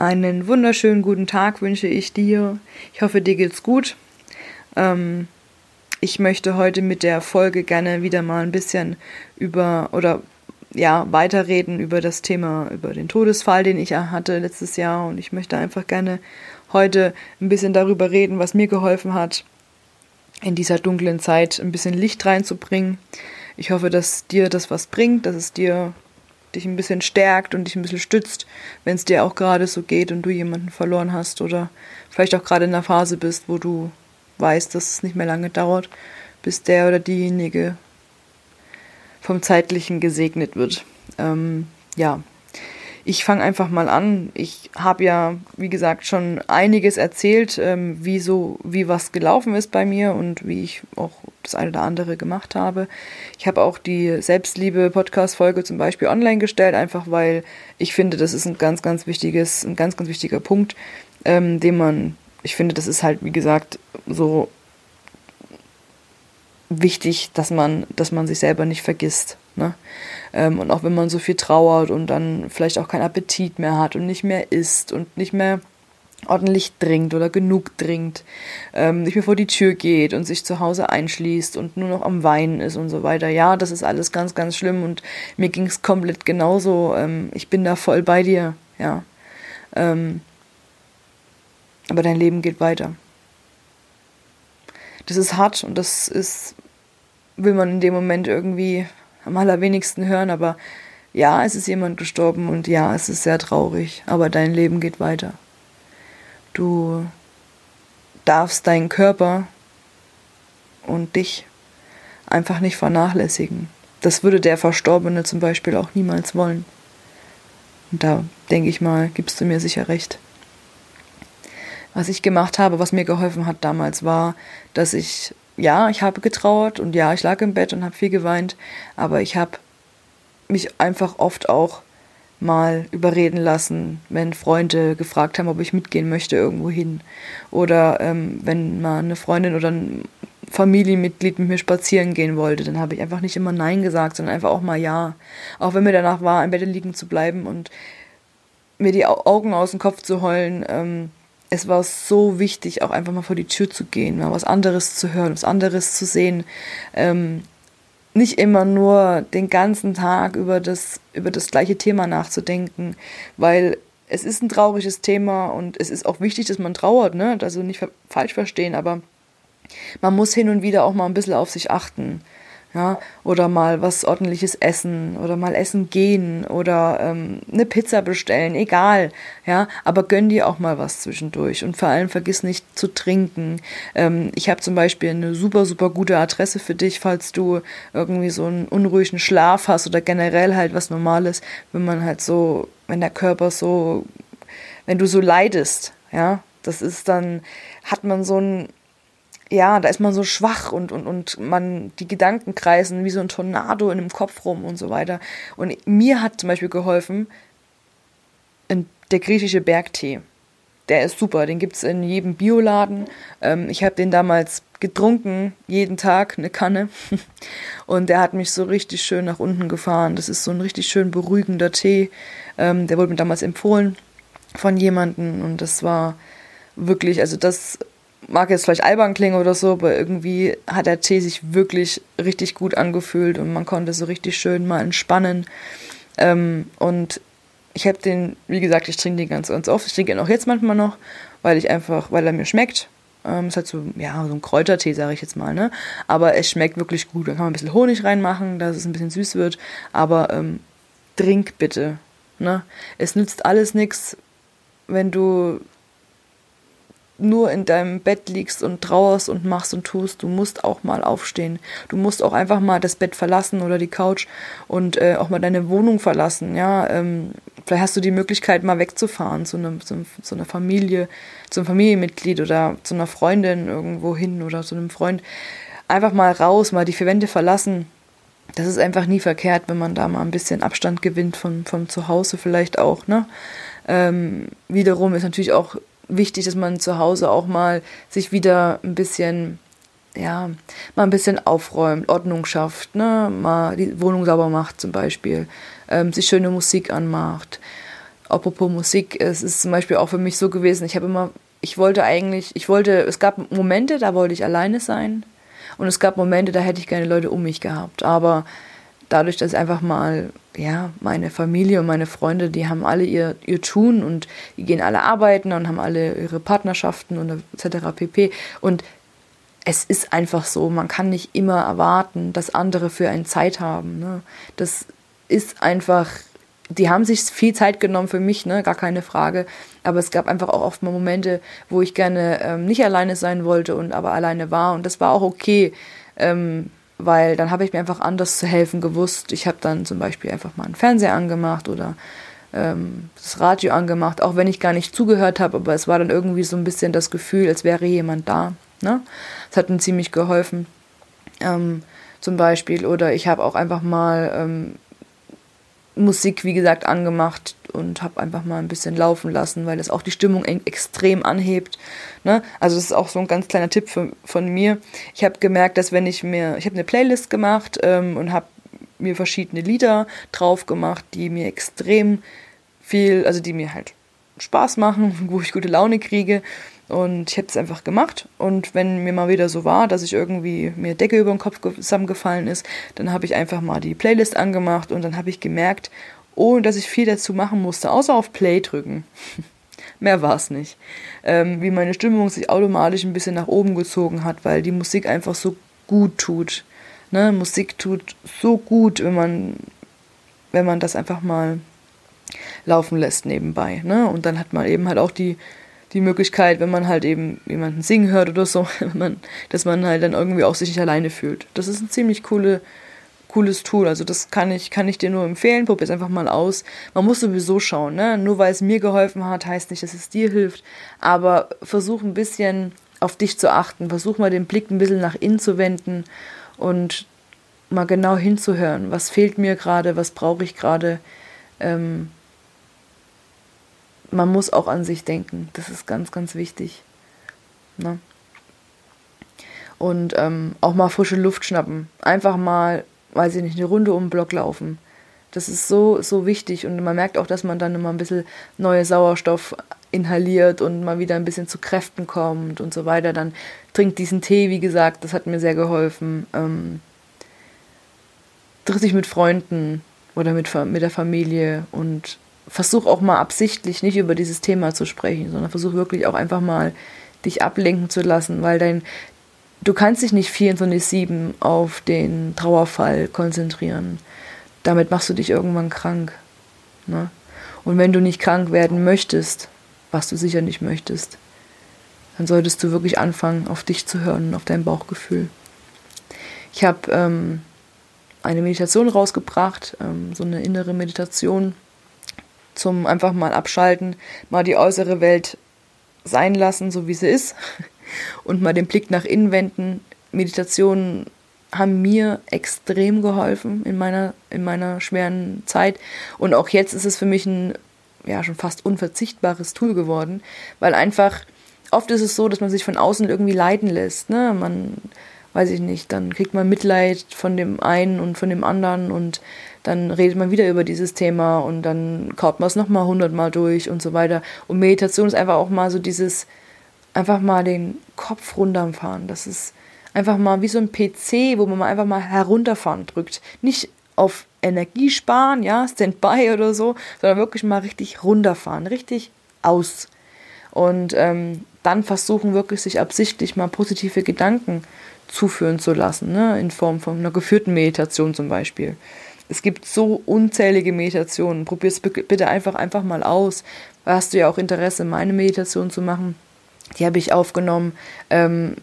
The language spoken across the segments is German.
Einen wunderschönen guten Tag wünsche ich dir. Ich hoffe, dir geht's gut. Ähm, ich möchte heute mit der Folge gerne wieder mal ein bisschen über oder ja, weiterreden über das Thema, über den Todesfall, den ich hatte letztes Jahr. Und ich möchte einfach gerne heute ein bisschen darüber reden, was mir geholfen hat, in dieser dunklen Zeit ein bisschen Licht reinzubringen. Ich hoffe, dass dir das was bringt, dass es dir dich ein bisschen stärkt und dich ein bisschen stützt, wenn es dir auch gerade so geht und du jemanden verloren hast oder vielleicht auch gerade in einer Phase bist, wo du weißt, dass es nicht mehr lange dauert, bis der oder diejenige vom Zeitlichen gesegnet wird. Ähm, ja, ich fange einfach mal an. Ich habe ja, wie gesagt, schon einiges erzählt, ähm, wie so, wie was gelaufen ist bei mir und wie ich auch das eine oder andere gemacht habe. Ich habe auch die Selbstliebe-Podcast-Folge zum Beispiel online gestellt, einfach weil ich finde, das ist ein ganz, ganz wichtiges, ein ganz, ganz wichtiger Punkt, ähm, den man, ich finde, das ist halt, wie gesagt, so wichtig, dass man, dass man sich selber nicht vergisst. Ne? Ähm, und auch wenn man so viel trauert und dann vielleicht auch keinen Appetit mehr hat und nicht mehr isst und nicht mehr ordentlich trinkt oder genug trinkt, ähm, nicht mehr vor die Tür geht und sich zu Hause einschließt und nur noch am Weinen ist und so weiter. Ja, das ist alles ganz, ganz schlimm und mir ging es komplett genauso. Ähm, ich bin da voll bei dir, ja. Ähm, aber dein Leben geht weiter. Das ist hart und das ist, will man in dem Moment irgendwie am allerwenigsten hören, aber ja, es ist jemand gestorben und ja, es ist sehr traurig, aber dein Leben geht weiter. Du darfst deinen Körper und dich einfach nicht vernachlässigen. Das würde der Verstorbene zum Beispiel auch niemals wollen. Und da denke ich mal, gibst du mir sicher recht. Was ich gemacht habe, was mir geholfen hat damals, war, dass ich ja, ich habe getrauert und ja, ich lag im Bett und habe viel geweint, aber ich habe mich einfach oft auch mal überreden lassen, wenn Freunde gefragt haben, ob ich mitgehen möchte irgendwo hin. Oder ähm, wenn mal eine Freundin oder ein Familienmitglied mit mir spazieren gehen wollte, dann habe ich einfach nicht immer Nein gesagt, sondern einfach auch mal Ja. Auch wenn mir danach war, im Bett liegen zu bleiben und mir die Augen aus dem Kopf zu heulen, ähm, es war so wichtig, auch einfach mal vor die Tür zu gehen, mal was anderes zu hören, was anderes zu sehen. Ähm, nicht immer nur den ganzen Tag über das, über das gleiche Thema nachzudenken, weil es ist ein trauriges Thema und es ist auch wichtig, dass man trauert, ne? Also nicht falsch verstehen, aber man muss hin und wieder auch mal ein bisschen auf sich achten ja, oder mal was ordentliches essen oder mal essen gehen oder ähm, eine Pizza bestellen, egal, ja, aber gönn dir auch mal was zwischendurch und vor allem vergiss nicht zu trinken. Ähm, ich habe zum Beispiel eine super, super gute Adresse für dich, falls du irgendwie so einen unruhigen Schlaf hast oder generell halt was Normales, wenn man halt so, wenn der Körper so, wenn du so leidest, ja, das ist dann, hat man so ein ja, da ist man so schwach und, und, und man, die Gedanken kreisen wie so ein Tornado in dem Kopf rum und so weiter. Und mir hat zum Beispiel geholfen, der griechische Bergtee. Der ist super, den gibt's in jedem Bioladen. Ähm, ich habe den damals getrunken, jeden Tag eine Kanne. Und der hat mich so richtig schön nach unten gefahren. Das ist so ein richtig schön beruhigender Tee. Ähm, der wurde mir damals empfohlen von jemandem und das war wirklich, also das mag jetzt vielleicht albern klingen oder so, aber irgendwie hat der Tee sich wirklich richtig gut angefühlt und man konnte so richtig schön mal entspannen. Ähm, und ich habe den, wie gesagt, ich trinke den ganz, ganz oft. Ich trinke ihn auch jetzt manchmal noch, weil ich einfach, weil er mir schmeckt. Ähm, ist halt so, ja, so ein Kräutertee, sage ich jetzt mal, ne? Aber es schmeckt wirklich gut. Da kann man ein bisschen Honig reinmachen, dass es ein bisschen süß wird. Aber ähm, trink bitte. Ne? Es nützt alles nichts, wenn du nur in deinem Bett liegst und trauerst und machst und tust, du musst auch mal aufstehen. Du musst auch einfach mal das Bett verlassen oder die Couch und äh, auch mal deine Wohnung verlassen. Ja, ähm, vielleicht hast du die Möglichkeit, mal wegzufahren zu, einem, zu, zu einer Familie, zu einem Familienmitglied oder zu einer Freundin irgendwo hin oder zu einem Freund. Einfach mal raus, mal die vier Wände verlassen. Das ist einfach nie verkehrt, wenn man da mal ein bisschen Abstand gewinnt von, von zu Hause vielleicht auch. Ne? Ähm, wiederum ist natürlich auch wichtig, dass man zu Hause auch mal sich wieder ein bisschen, ja, mal ein bisschen aufräumt, Ordnung schafft, ne, mal die Wohnung sauber macht zum Beispiel, ähm, sich schöne Musik anmacht. apropos Musik, es ist zum Beispiel auch für mich so gewesen, ich habe immer, ich wollte eigentlich, ich wollte, es gab Momente, da wollte ich alleine sein und es gab Momente, da hätte ich gerne Leute um mich gehabt, aber dadurch, dass einfach mal, ja, meine Familie und meine Freunde, die haben alle ihr, ihr Tun und die gehen alle arbeiten und haben alle ihre Partnerschaften und etc. pp. Und es ist einfach so, man kann nicht immer erwarten, dass andere für einen Zeit haben. Ne? Das ist einfach, die haben sich viel Zeit genommen für mich, ne? gar keine Frage. Aber es gab einfach auch oft mal Momente, wo ich gerne ähm, nicht alleine sein wollte und aber alleine war. Und das war auch okay. Ähm, weil dann habe ich mir einfach anders zu helfen gewusst. Ich habe dann zum Beispiel einfach mal einen Fernseher angemacht oder ähm, das Radio angemacht, auch wenn ich gar nicht zugehört habe, aber es war dann irgendwie so ein bisschen das Gefühl, als wäre jemand da. Ne? Das hat mir ziemlich geholfen. Ähm, zum Beispiel. Oder ich habe auch einfach mal ähm, Musik, wie gesagt, angemacht und habe einfach mal ein bisschen laufen lassen, weil das auch die Stimmung extrem anhebt. Ne? Also das ist auch so ein ganz kleiner Tipp für, von mir. Ich habe gemerkt, dass wenn ich mir, ich habe eine Playlist gemacht ähm, und habe mir verschiedene Lieder drauf gemacht, die mir extrem viel, also die mir halt Spaß machen, wo ich gute Laune kriege. Und ich habe es einfach gemacht. Und wenn mir mal wieder so war, dass ich irgendwie mir Decke über den Kopf zusammengefallen ist, dann habe ich einfach mal die Playlist angemacht und dann habe ich gemerkt, ohne dass ich viel dazu machen musste, außer auf Play drücken. Mehr war es nicht. Ähm, wie meine Stimmung sich automatisch ein bisschen nach oben gezogen hat, weil die Musik einfach so gut tut. Ne? Musik tut so gut, wenn man, wenn man das einfach mal laufen lässt nebenbei. Ne? Und dann hat man eben halt auch die die Möglichkeit, wenn man halt eben jemanden singen hört oder so, man, dass man halt dann irgendwie auch sich nicht alleine fühlt. Das ist ein ziemlich coole, cooles Tool. Also das kann ich, kann ich dir nur empfehlen. Probier es einfach mal aus. Man muss sowieso schauen, ne? Nur weil es mir geholfen hat, heißt nicht, dass es dir hilft. Aber versuch ein bisschen auf dich zu achten. Versuch mal den Blick ein bisschen nach innen zu wenden und mal genau hinzuhören. Was fehlt mir gerade? Was brauche ich gerade? Ähm, man muss auch an sich denken. Das ist ganz, ganz wichtig. Ne? Und ähm, auch mal frische Luft schnappen. Einfach mal, weiß ich nicht, eine Runde um den Block laufen. Das ist so, so wichtig. Und man merkt auch, dass man dann immer ein bisschen neue Sauerstoff inhaliert und mal wieder ein bisschen zu Kräften kommt und so weiter. Dann trinkt diesen Tee, wie gesagt, das hat mir sehr geholfen. Ähm, tritt sich mit Freunden oder mit, mit der Familie und versuch auch mal absichtlich nicht über dieses Thema zu sprechen, sondern versuch wirklich auch einfach mal dich ablenken zu lassen, weil dein du kannst dich nicht 24/7 auf den Trauerfall konzentrieren. Damit machst du dich irgendwann krank. Ne? Und wenn du nicht krank werden möchtest, was du sicher nicht möchtest, dann solltest du wirklich anfangen, auf dich zu hören, auf dein Bauchgefühl. Ich habe ähm, eine Meditation rausgebracht, ähm, so eine innere Meditation, zum einfach mal abschalten, mal die äußere Welt sein lassen, so wie sie ist und mal den Blick nach innen wenden. Meditationen haben mir extrem geholfen in meiner, in meiner schweren Zeit. Und auch jetzt ist es für mich ein ja, schon fast unverzichtbares Tool geworden, weil einfach oft ist es so, dass man sich von außen irgendwie leiten lässt. Ne? Man, weiß ich nicht, dann kriegt man Mitleid von dem einen und von dem anderen und dann redet man wieder über dieses Thema und dann kaut man es nochmal hundertmal durch und so weiter. Und Meditation ist einfach auch mal so dieses, einfach mal den Kopf runterfahren. Das ist einfach mal wie so ein PC, wo man einfach mal herunterfahren drückt. Nicht auf Energie sparen, ja, Standby oder so, sondern wirklich mal richtig runterfahren, richtig aus. Und ähm, dann versuchen wirklich sich absichtlich mal positive Gedanken zuführen zu lassen, ne? in Form von einer geführten Meditation zum Beispiel. Es gibt so unzählige Meditationen. Probier es bitte einfach, einfach mal aus. Hast du ja auch Interesse, meine Meditation zu machen? Die habe ich aufgenommen. Ähm,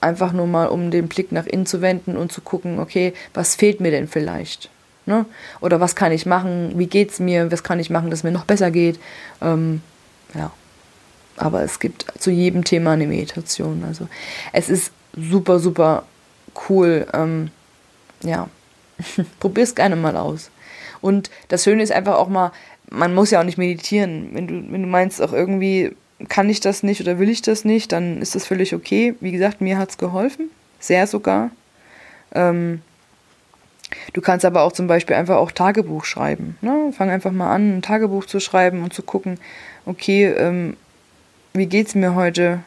einfach nur mal, um den Blick nach innen zu wenden und zu gucken, okay, was fehlt mir denn vielleicht? Ne? Oder was kann ich machen? Wie geht es mir? Was kann ich machen, dass mir noch besser geht? Ähm, ja. Aber es gibt zu jedem Thema eine Meditation. Also es ist super, super cool. Ähm, ja, Probier es gerne mal aus. Und das Schöne ist einfach auch mal, man muss ja auch nicht meditieren. Wenn du, wenn du meinst, auch irgendwie kann ich das nicht oder will ich das nicht, dann ist das völlig okay. Wie gesagt, mir hat es geholfen. Sehr sogar. Ähm, Du kannst aber auch zum Beispiel einfach auch Tagebuch schreiben. Ne? Fang einfach mal an, ein Tagebuch zu schreiben und zu gucken, okay, ähm, wie geht's mir heute?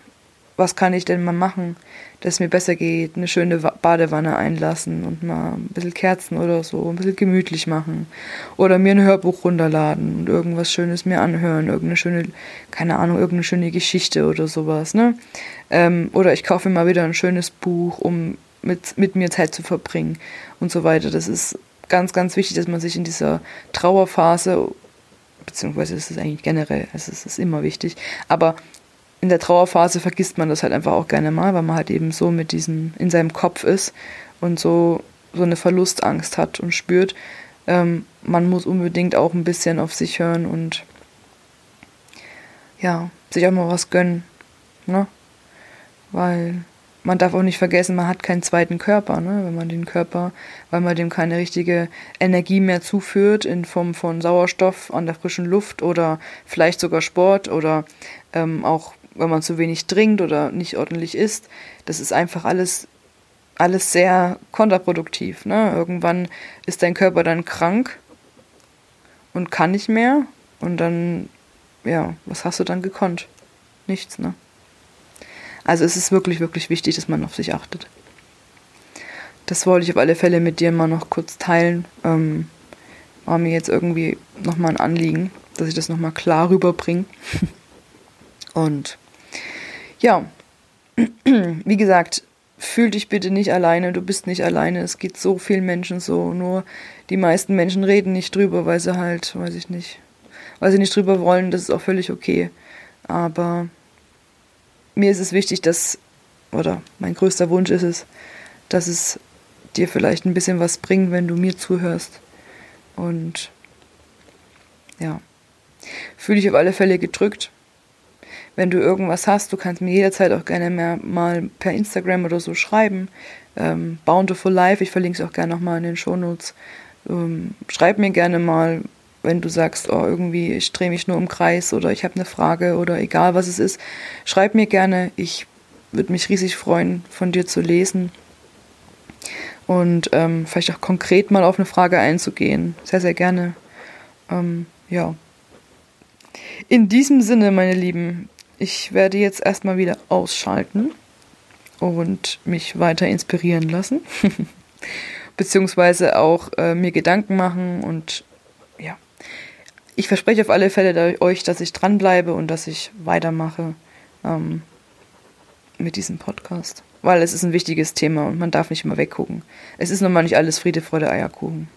Was kann ich denn mal machen, dass es mir besser geht? Eine schöne Badewanne einlassen und mal ein bisschen Kerzen oder so, ein bisschen gemütlich machen. Oder mir ein Hörbuch runterladen und irgendwas Schönes mir anhören, irgendeine schöne, keine Ahnung, irgendeine schöne Geschichte oder sowas, ne? Ähm, oder ich kaufe mir mal wieder ein schönes Buch, um mit, mit mir Zeit zu verbringen und so weiter. Das ist ganz, ganz wichtig, dass man sich in dieser Trauerphase, beziehungsweise ist es eigentlich generell, es ist, ist immer wichtig, aber in der Trauerphase vergisst man das halt einfach auch gerne mal, weil man halt eben so mit diesem, in seinem Kopf ist und so, so eine Verlustangst hat und spürt. Ähm, man muss unbedingt auch ein bisschen auf sich hören und ja, sich auch mal was gönnen. Ne? Weil man darf auch nicht vergessen, man hat keinen zweiten Körper, ne? wenn man den Körper, weil man dem keine richtige Energie mehr zuführt in Form von Sauerstoff an der frischen Luft oder vielleicht sogar Sport oder ähm, auch wenn man zu wenig trinkt oder nicht ordentlich isst. Das ist einfach alles, alles sehr kontraproduktiv. Ne? Irgendwann ist dein Körper dann krank und kann nicht mehr und dann, ja, was hast du dann gekonnt? Nichts, ne? Also es ist wirklich, wirklich wichtig, dass man auf sich achtet. Das wollte ich auf alle Fälle mit dir mal noch kurz teilen. Ähm, war mir jetzt irgendwie nochmal ein Anliegen, dass ich das nochmal klar rüberbringe. Und ja, wie gesagt, fühl dich bitte nicht alleine, du bist nicht alleine. Es geht so vielen Menschen so. Nur die meisten Menschen reden nicht drüber, weil sie halt, weiß ich nicht, weil sie nicht drüber wollen, das ist auch völlig okay. Aber mir ist es wichtig, dass, oder mein größter Wunsch ist es, dass es dir vielleicht ein bisschen was bringt, wenn du mir zuhörst. Und ja, fühle dich auf alle Fälle gedrückt. Wenn du irgendwas hast, du kannst mir jederzeit auch gerne mehr mal per Instagram oder so schreiben. Ähm, Bountiful Life, ich verlinke es auch gerne nochmal in den Shownotes. Ähm, schreib mir gerne mal, wenn du sagst, oh, irgendwie, ich drehe mich nur im Kreis oder ich habe eine Frage oder egal was es ist, schreib mir gerne. Ich würde mich riesig freuen, von dir zu lesen und ähm, vielleicht auch konkret mal auf eine Frage einzugehen. Sehr, sehr gerne. Ähm, ja. In diesem Sinne, meine Lieben, ich werde jetzt erstmal wieder ausschalten und mich weiter inspirieren lassen. Beziehungsweise auch äh, mir Gedanken machen und ja, ich verspreche auf alle Fälle euch, dass ich dranbleibe und dass ich weitermache ähm, mit diesem Podcast. Weil es ist ein wichtiges Thema und man darf nicht immer weggucken. Es ist nun mal nicht alles Friede, Freude, Eierkuchen.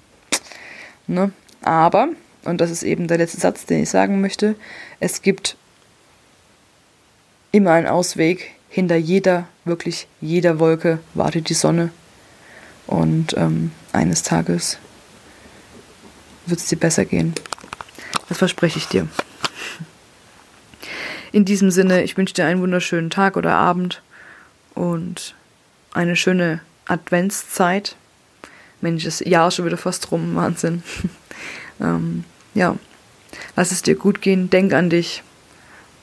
Ne? Aber, und das ist eben der letzte Satz, den ich sagen möchte, es gibt immer einen Ausweg. Hinter jeder, wirklich jeder Wolke wartet die Sonne. Und ähm, eines Tages wird es dir besser gehen. Das verspreche ich dir. In diesem Sinne, ich wünsche dir einen wunderschönen Tag oder Abend und eine schöne Adventszeit. Mensch, das Jahr ist schon wieder fast rum, Wahnsinn. ähm, ja, lass es dir gut gehen, denk an dich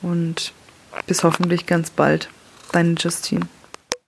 und bis hoffentlich ganz bald. Deine Justine.